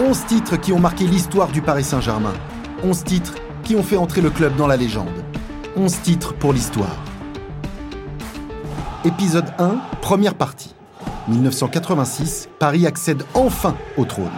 11 titres qui ont marqué l'histoire du Paris Saint-Germain. 11 titres qui ont fait entrer le club dans la légende. 11 titres pour l'histoire. Épisode 1, première partie. 1986, Paris accède enfin au trône.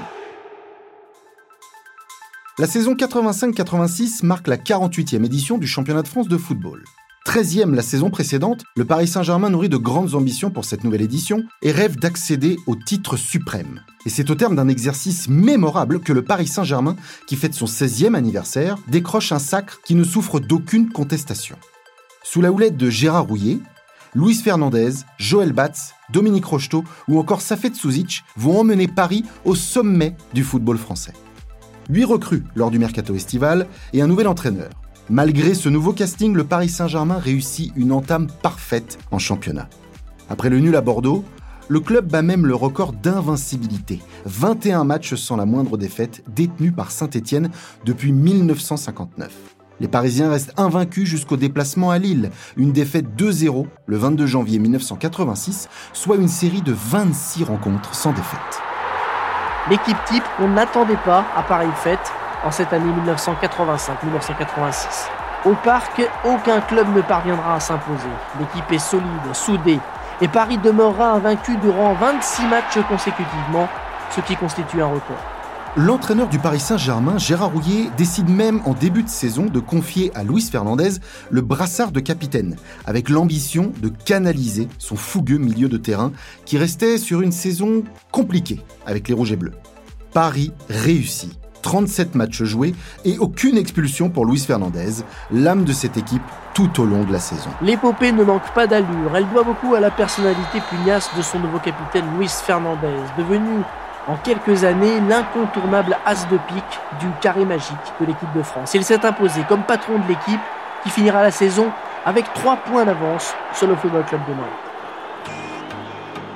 La saison 85-86 marque la 48e édition du championnat de France de football. 13e la saison précédente, le Paris Saint-Germain nourrit de grandes ambitions pour cette nouvelle édition et rêve d'accéder au titre suprême. Et c'est au terme d'un exercice mémorable que le Paris Saint-Germain, qui fête son 16e anniversaire, décroche un sacre qui ne souffre d'aucune contestation. Sous la houlette de Gérard Rouillet, Luis Fernandez, Joël Batz, Dominique Rocheteau ou encore Safet Souzic vont emmener Paris au sommet du football français. Huit recrues lors du mercato estival et un nouvel entraîneur. Malgré ce nouveau casting, le Paris Saint-Germain réussit une entame parfaite en championnat. Après le nul à Bordeaux, le club bat même le record d'invincibilité. 21 matchs sans la moindre défaite, détenus par Saint-Étienne depuis 1959. Les Parisiens restent invaincus jusqu'au déplacement à Lille, une défaite 2-0 le 22 janvier 1986, soit une série de 26 rencontres sans défaite. L'équipe type qu'on n'attendait pas à pareille fête en cette année 1985-1986. Au parc, aucun club ne parviendra à s'imposer. L'équipe est solide, soudée, et Paris demeurera invaincu durant 26 matchs consécutivement, ce qui constitue un record. L'entraîneur du Paris Saint-Germain, Gérard Rouillet, décide même en début de saison de confier à Luis Fernandez le brassard de capitaine, avec l'ambition de canaliser son fougueux milieu de terrain qui restait sur une saison compliquée avec les Rouges et Bleus. Paris réussit 37 matchs joués et aucune expulsion pour Luis Fernandez, l'âme de cette équipe tout au long de la saison. L'épopée ne manque pas d'allure, elle doit beaucoup à la personnalité pugnace de son nouveau capitaine Luis Fernandez, devenu en quelques années l'incontournable as de pique du carré magique de l'équipe de France. Il s'est imposé comme patron de l'équipe qui finira la saison avec 3 points d'avance sur le Football Club de Nantes.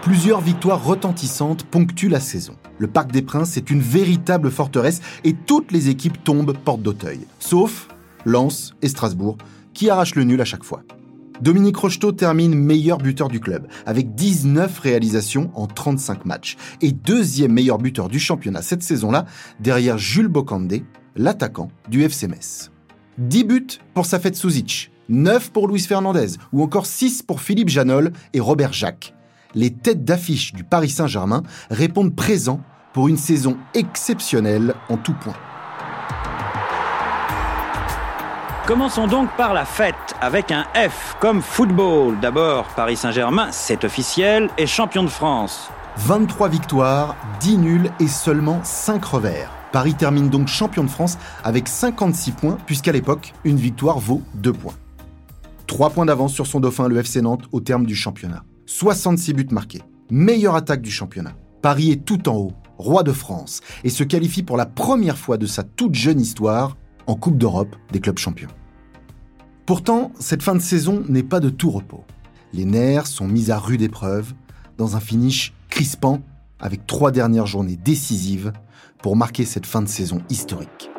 Plusieurs victoires retentissantes ponctuent la saison. Le Parc des Princes est une véritable forteresse et toutes les équipes tombent porte d'Auteuil, sauf Lens et Strasbourg, qui arrachent le nul à chaque fois. Dominique Rocheteau termine meilleur buteur du club, avec 19 réalisations en 35 matchs, et deuxième meilleur buteur du championnat cette saison-là, derrière Jules Bocandé, l'attaquant du FC Metz. 10 buts pour Safet Souzic, 9 pour Luis Fernandez, ou encore 6 pour Philippe Janol et Robert Jacques les têtes d'affiche du Paris Saint-Germain répondent présents pour une saison exceptionnelle en tout point. Commençons donc par la fête avec un F comme football. D'abord, Paris Saint-Germain, c'est officiel, est champion de France. 23 victoires, 10 nuls et seulement 5 revers. Paris termine donc champion de France avec 56 points, puisqu'à l'époque, une victoire vaut 2 points. 3 points d'avance sur son dauphin, le FC Nantes, au terme du championnat. 66 buts marqués. Meilleure attaque du championnat. Paris est tout en haut, roi de France, et se qualifie pour la première fois de sa toute jeune histoire en Coupe d'Europe des clubs champions. Pourtant, cette fin de saison n'est pas de tout repos. Les nerfs sont mis à rude épreuve dans un finish crispant avec trois dernières journées décisives pour marquer cette fin de saison historique.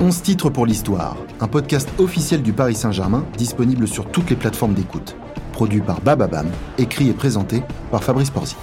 11 titres pour l'histoire, un podcast officiel du Paris Saint-Germain disponible sur toutes les plateformes d'écoute. Produit par Bababam, écrit et présenté par Fabrice Porzic.